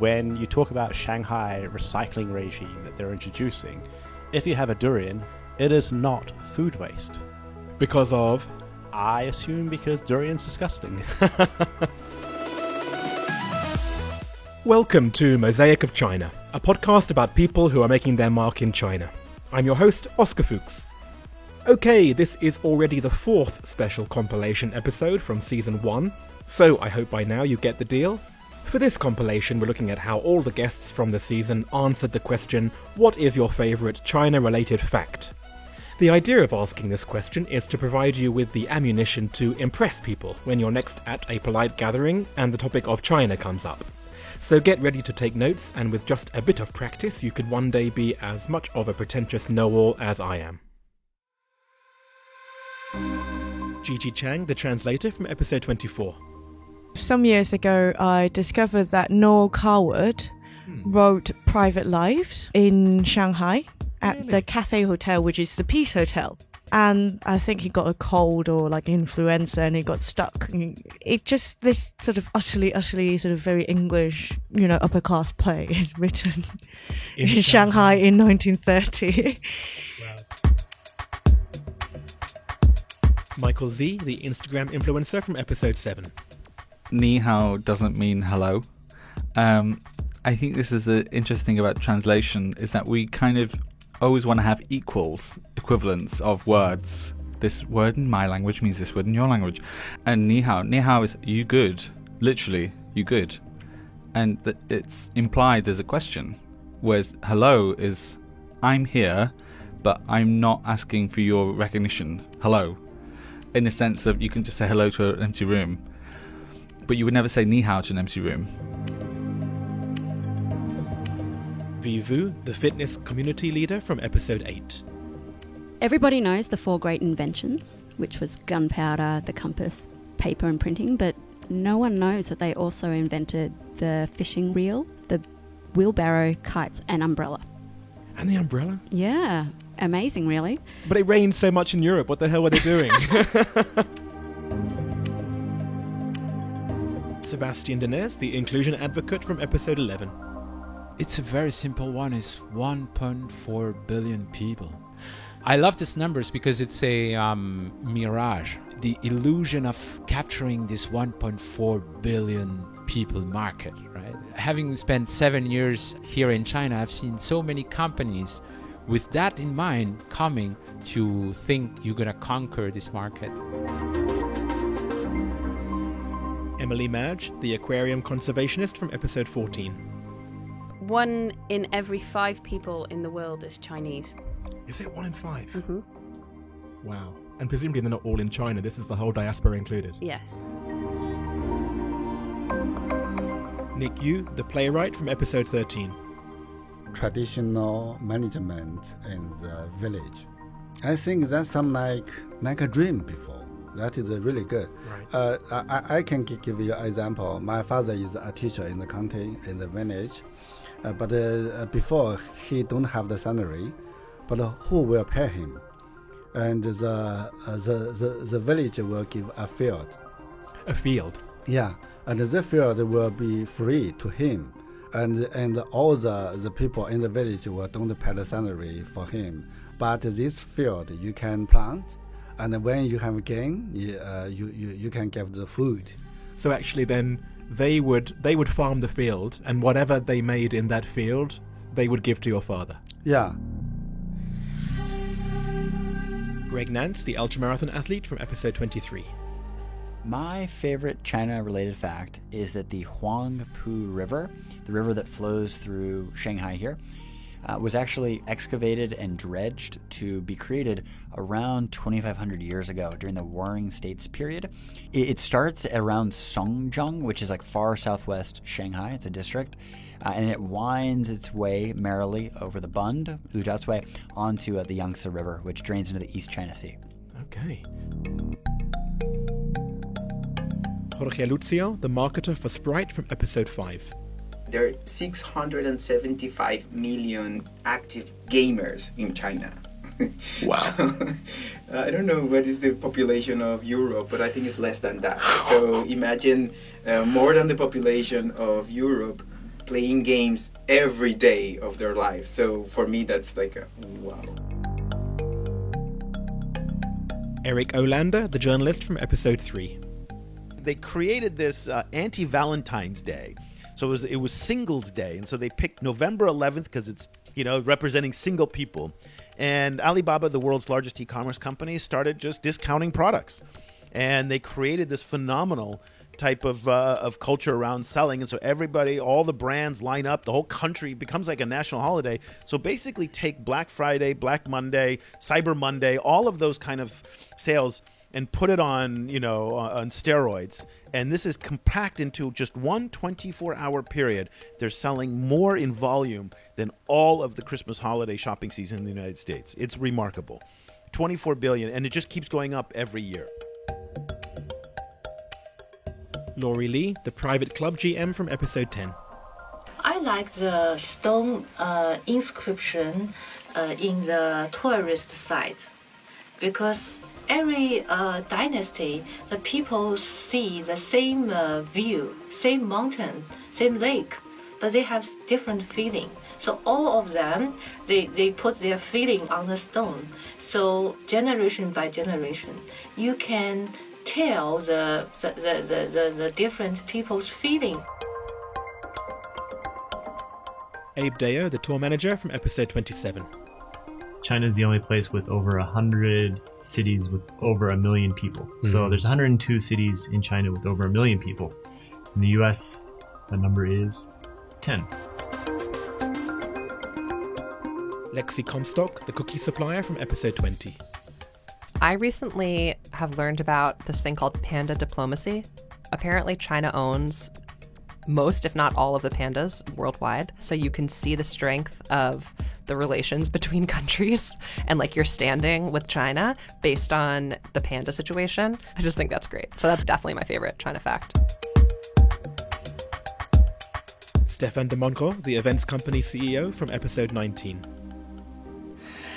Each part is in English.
when you talk about Shanghai recycling regime that they're introducing, if you have a durian, it is not food waste. Because of I assume because durian's disgusting. Welcome to Mosaic of China, a podcast about people who are making their mark in China. I'm your host, Oscar Fuchs. Okay, this is already the fourth special compilation episode from season 1, so I hope by now you get the deal. For this compilation, we're looking at how all the guests from the season answered the question, What is your favourite China related fact? The idea of asking this question is to provide you with the ammunition to impress people when you're next at a polite gathering and the topic of China comes up. So get ready to take notes, and with just a bit of practice, you could one day be as much of a pretentious know all as I am. Gigi Chang, the translator from episode 24. Some years ago, I discovered that Noel Coward hmm. wrote Private Lives in Shanghai at Really? the Cathay Hotel, which is the Peace Hotel. And I think he got a cold or like influenza and he got stuck. It just, this sort of utterly, utterly sort of very English, you know, upper class play is written in, Shanghai in 1930. Michael Zee, the Instagram influencer from episode 7. Ni hao doesn't mean hello. Um, I think this is the interesting thing about translation is that we kind of always want to have equals, equivalents of words. This word in my language means this word in your language. And ni hao, ni hao is you good, literally, you good. And th- it's implied there's a question. Whereas hello is I'm here, but I'm not asking for your recognition. Hello. In the sense of you can just say hello to an empty room but you would never say ni hao to an empty room. Vivu, the fitness community leader from episode 8. Everybody knows the four great inventions, which was gunpowder, the compass, paper, and printing, but no one knows that they also invented the fishing reel, the wheelbarrow, kites, and umbrella. And the umbrella? Yeah, amazing, really. But it rained so much in Europe. What the hell were they doing? Sebastian Denez, the inclusion advocate from episode 11. It's a very simple one. It's 1.4 billion people. I love these numbers because it's a um, mirage. The illusion of capturing this 1.4 billion people market, right? Having spent seven years here in China, I've seen so many companies with that in mind coming to think you're gonna conquer this market. Emily Madge, the aquarium conservationist from episode 14. One in every five people in the world is Chinese. Is it one in 5 Mhm. Wow. And presumably they're not all in China. This is the whole diaspora included. Yes. Nick Yu, the playwright from episode 13. traditional management in the village. I think that's some like like a dream before. That is really good. Right. Uh, I, I- can give you an example. My father is a teacher in the county in the village, uh, but uh, before he don't have the salary, but who will pay him? And the, uh, the the the village will give a field. A field. Yeah, and the field will be free to him, and and all the, the people in the village will don't pay the salary for him. But this field you can plant, and when you have a gain, you, uh, you, you you can get the food. So actually then they would they would farm the field and whatever they made in that field they would give to your father. Yeah, Greg Nance, the ultramarathon athlete from episode 23. My favorite China related fact is that the Huangpu River, the river that flows through Shanghai here, uh, was actually excavated and dredged to be created around 2,500 years ago during the Warring States period. It, it starts around Songjiang, which is like far southwest Shanghai. It's a district. Uh, and it winds its way merrily over the Bund, Lujiazui, onto uh, the Yangtze River, which drains into the East China Sea. Okay. Jorge Lucio, the marketer for Sprite from episode 5. There are 675 million active gamers in China. Wow. I don't know what is the population of Europe, but I think it's less than that. So imagine uh, more than the population of Europe playing games every day of their life. So for me, that's like a wow. Eric Olander, the journalist from episode 3. They created this uh, anti Valentine's Day. So it was, it was Singles Day. And so they picked November 11th because it's, you know, representing single people. And Alibaba, the world's largest e commerce company, started just discounting products. And they created this phenomenal type of uh, of culture around selling, and so everybody, all the brands line up. The whole country becomes like a national holiday. So basically, take Black Friday, Black Monday, Cyber Monday, all of those kind of sales, and put it on you know on steroids. And this is compact into just one 24 hour period. They're selling more in volume than all of the Christmas holiday shopping season in the United States. It's remarkable. 24 billion, and it just keeps going up every year. Laurie Lee, the private club GM from episode 10. I like the stone uh, inscription uh, in the tourist site because every uh, dynasty, the people see the same uh, view, same mountain, same lake, but they have different feeling. So all of them, they, they put their feeling on the stone. So generation by generation, you can tell the, the, the, the, the, the different people's feeling. Abe Deo, the tour manager from episode 27. China is the only place with over 100 cities with over a million people. So Mhm. there's 102 cities in China with over a million people. In the US, the number is 10. Lexi Comstock, the cookie supplier from episode 20. I recently have learned about this thing called panda diplomacy. Apparently, China owns most, if not all, of the pandas worldwide. So you can see the strength of the relations between countries and like your standing with China based on the panda situation. I just think that's great. So that's definitely my favorite China fact. Stefan de Monco, the events company CEO from episode 19.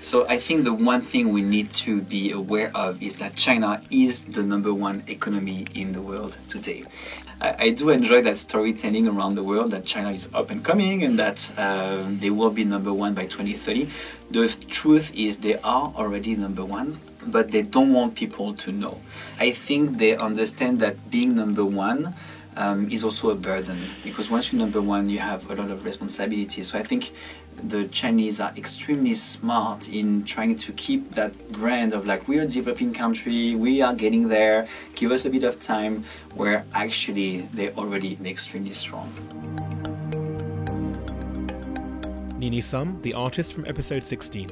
So I think the one thing we need to be aware of is that China is the number one economy in the world today. I, I do enjoy that storytelling around the world that China is up and coming and that um, they will be number one by 2030. The truth is they are already number one, but they don't want people to know. I think they understand that being number one um, is also a burden because once you're number one, you have a lot of responsibilities. So I think the Chinese are extremely smart in trying to keep that brand of like we're a developing country, we are getting there, give us a bit of time, where actually they're already extremely strong. Nini Sum, the artist from episode 16.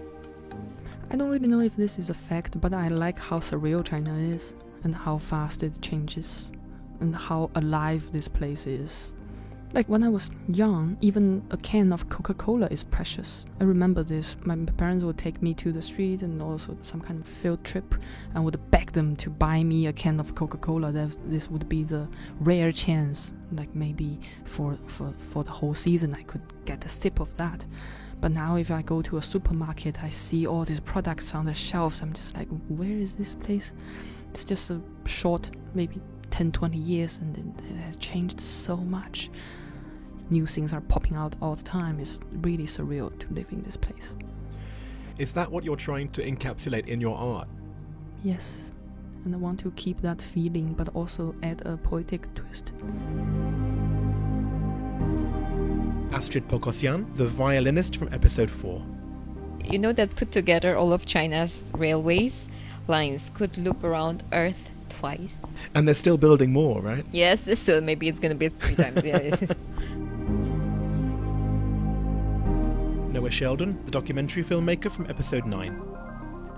I don't really know if this is a fact, but I like how surreal China is and how fast it changes and how alive this place is. Like when I was young, even a can of Coca Cola is precious. I remember this. My parents would take me to the street and also some kind of field trip and would beg them to buy me a can of Coca Cola. This would be the rare chance, like maybe for, for, for the whole season, I could get a sip of that. But now, if I go to a supermarket, I see all these products on the shelves. I'm just like, where is this place? It's just a short, maybe 10, 20 years, and it has changed so much. New things are popping out all the time. It's really surreal to live in this place. Is that what you're trying to encapsulate in your art? Yes, and I want to keep that feeling, but also add a poetic twist. Astrid Pokosyan, the violinist from episode 4. You know that put together all of China's railways lines could loop around Earth twice. And they're still building more, right? Yes, so maybe it's gonna be three times. Yeah. Noah Sheldon, the documentary filmmaker from episode 9.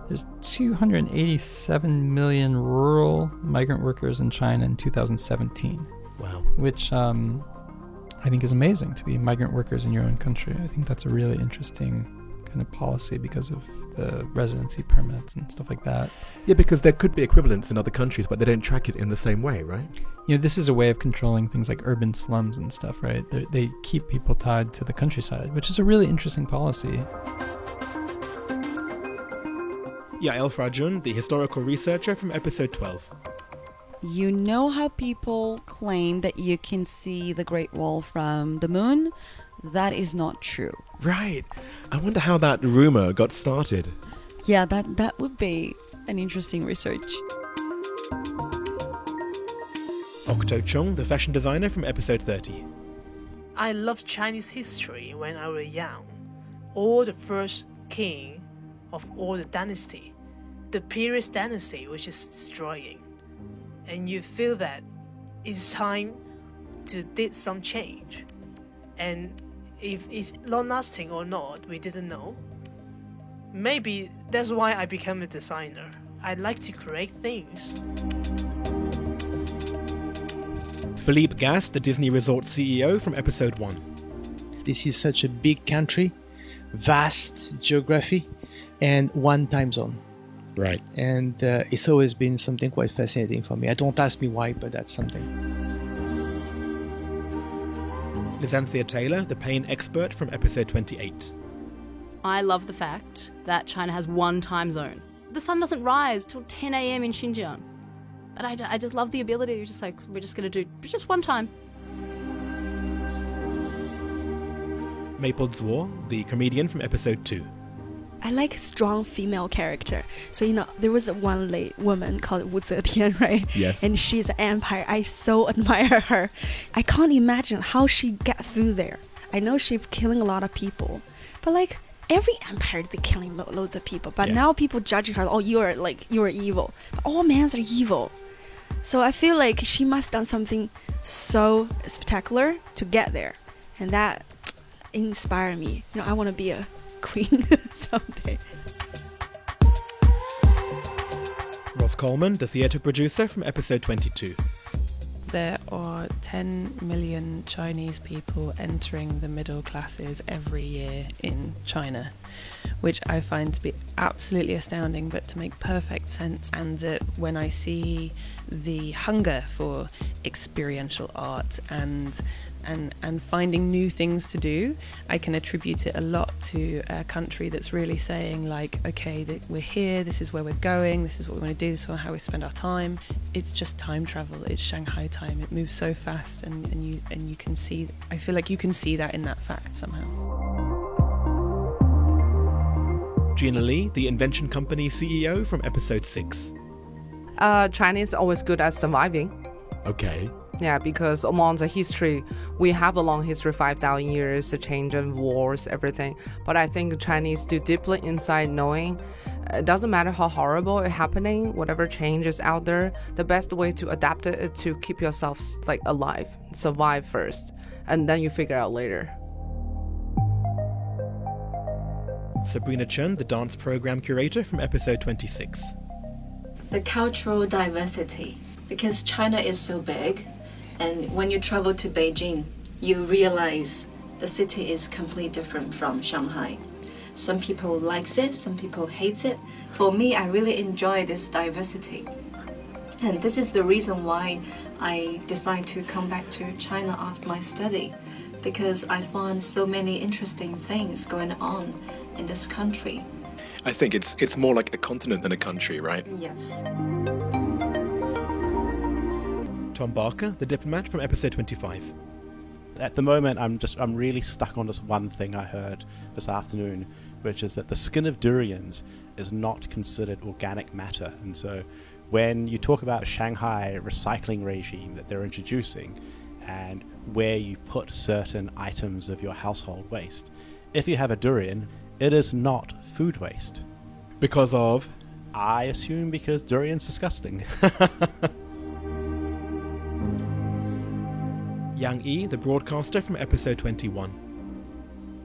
There's 287 million rural migrant workers in China in 2017. Wow. Which um, I think is amazing to be migrant workers in your own country. I think that's a really interesting kind of policy because of the residency permits and stuff like that. Yeah, because there could be equivalents in other countries, but they don't track it in the same way, right? You know, this is a way of controlling things like urban slums and stuff, right? They're, they keep people tied to the countryside, which is a really interesting policy. Yael Frajun, the historical researcher from episode 12. You know how people claim that you can see the Great Wall from the moon? That is not true. Right. I wonder how that rumor got started. Yeah, that that would be an interesting research. Octo Chung, the fashion designer from episode 30. I love Chinese history when I was young. All the first king of all the dynasty, the previous dynasty which is destroying. And you feel that it's time to did some change. And if it's long lasting or not, we didn't know. Maybe that's why I became a designer. I like to create things. Philippe Gas, the Disney Resort CEO from episode 1. This is such a big country, vast geography, and one time zone. Right. And uh, it's always been something quite fascinating for me. I don't ask me why, but that's something. Lizanthia Taylor, the pain expert from episode 28. I love the fact that China has one time zone. The sun doesn't rise till 10 a.m. in Xinjiang. But I, I just love the ability, just like, we're just going to do just one time. Maple Zwar, the comedian from episode 2. I like strong female character. So you know, there was a one late woman called Wu Zetian, right? Yes. And she's an empire. I so admire her. I can't imagine how she get through there. I know she's killing a lot of people, but like every empire, they're killing lo- loads of people. But Yeah. now people judging her, oh, you are like you are evil. But all men are evil. So I feel like she must done something so spectacular to get there, and that inspire me. You know, I want to be a queen someday. Ross Coleman, the theatre producer from episode 22. There are 10 million Chinese people entering the middle classes every year in China, which I find to be absolutely astounding, but to make perfect sense. And that when I see the hunger for experiential art and and, and finding new things to do, I can attribute it a lot to a country that's really saying like, okay, th- we're here, this is where we're going, this is what we want to do, this is how we spend our time. It's just time travel. It's Shanghai time. It moves so fast, and, and you and you can see. I feel like you can see that in that fact somehow. Gina Lee, the invention company CEO from episode 6. Uh, China is always good at surviving. Okay. Yeah, because among the history, we have a long history, 5,000 years, the change and wars, everything. But I think Chinese do deeply inside knowing uh, it doesn't matter how horrible it happening, whatever change is out there, the best way to adapt it is to keep yourself like alive, survive first, and then you figure out later. Sabrina Chen, the dance program curator from episode 26. the cultural diversity because China is so big and when you travel to Beijing you realize the city is completely different from Shanghai. Some people likes it some people hates it. For me I really enjoy this diversity. And this is the reason why I decided to come back to China after my study because I found so many interesting things going on in this country. I think it's it's more like a continent than a country, right? yes Tom Barker, the diplomat from episode 25. At the moment, I'm just I'm really stuck on this one thing I heard this afternoon, which is that the skin of durians is not considered organic matter, and so when you talk about Shanghai recycling regime that they're introducing, and where you put certain items of your household waste, if you have a durian, it is not food waste. Because of? I assume because durian's disgusting. Yang Yi, the broadcaster from episode 21.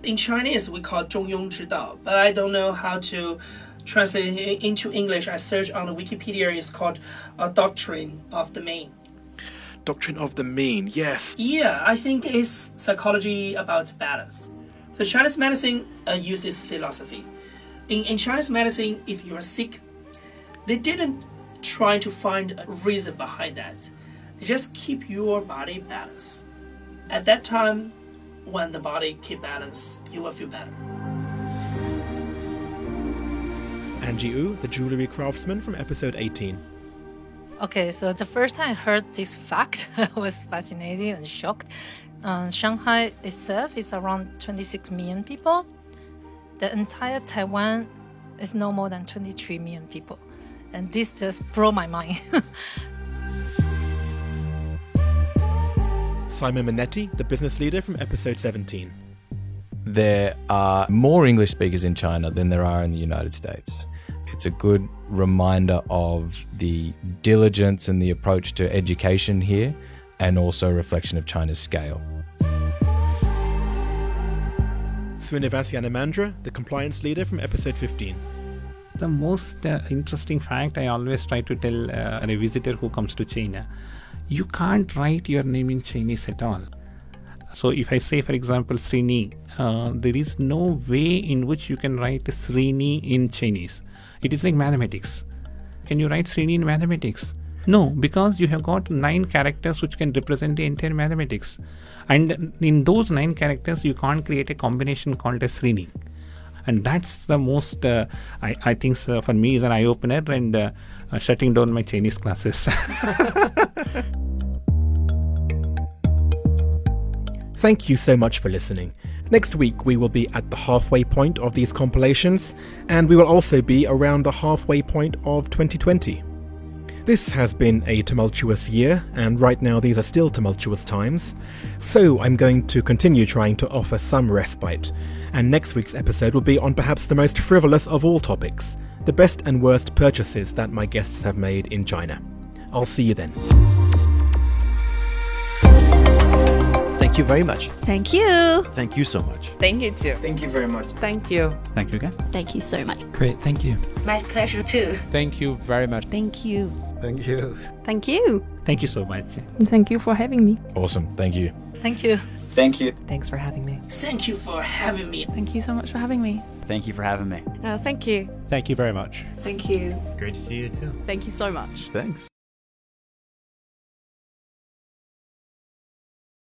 In Chinese, we call it 中庸之道, but I don't know how to translate it into English. I searched on the Wikipedia. It's called a doctrine of the mean. Doctrine of the mean, yes. Yeah, I think it's psychology about balance. So Chinese medicine uh, uses philosophy. In, in Chinese medicine, if you are sick, they didn't try to find a reason behind that. they just keep your body balanced. At that time, when the body keep balance, you will feel better. Angie Wu, the jewellery craftsman from episode 18. Okay, so the first time I heard this fact, I was fascinated and shocked. Uh, Shanghai itself is around 26 million people. The entire Taiwan is no more than 23 million people. And this just blew my mind. Simon Minetti, the business leader from episode 17. There are more English speakers in China than there are in the United States. It's a good reminder of the diligence and the approach to education here, and also a reflection of China's scale. Srinivas Yanamandra, the compliance leader from episode 15. The most uh, interesting fact I always try to tell uh, a visitor who comes to China you can't write your name in Chinese at all. So, if I say, for example, Srini, uh, there is no way in which you can write Srini in Chinese. It is like mathematics. Can you write Srini in mathematics? No, because you have got nine characters which can represent the entire mathematics. And in those nine characters, you can't create a combination called a Srini. And that's the most, uh, I, I think, uh, for me, is an eye opener and uh, uh, shutting down my Chinese classes. Thank you so much for listening. Next week, we will be at the halfway point of these compilations, and we will also be around the halfway point of 2020. This has been a tumultuous year, and right now these are still tumultuous times, so I'm going to continue trying to offer some respite. And next week's episode will be on perhaps the most frivolous of all topics the best and worst purchases that my guests have made in China. I'll see you then. Thank you very much. Thank you. Thank you so much. Thank you too. Thank you very much. Thank you. Thank you again. Thank you so much. Great, thank you. My pleasure too. Thank you very much. Thank you. Thank you. Thank you. Thank you so much. Thank you for having me. Awesome. Thank you. Thank you. Thank you. Thanks for having me. Thank you for having me. Thank you so much for having me. Thank you for having me. Oh, thank you. Thank you very much. Thank you. Great to see you too. Thank you so much. Thanks.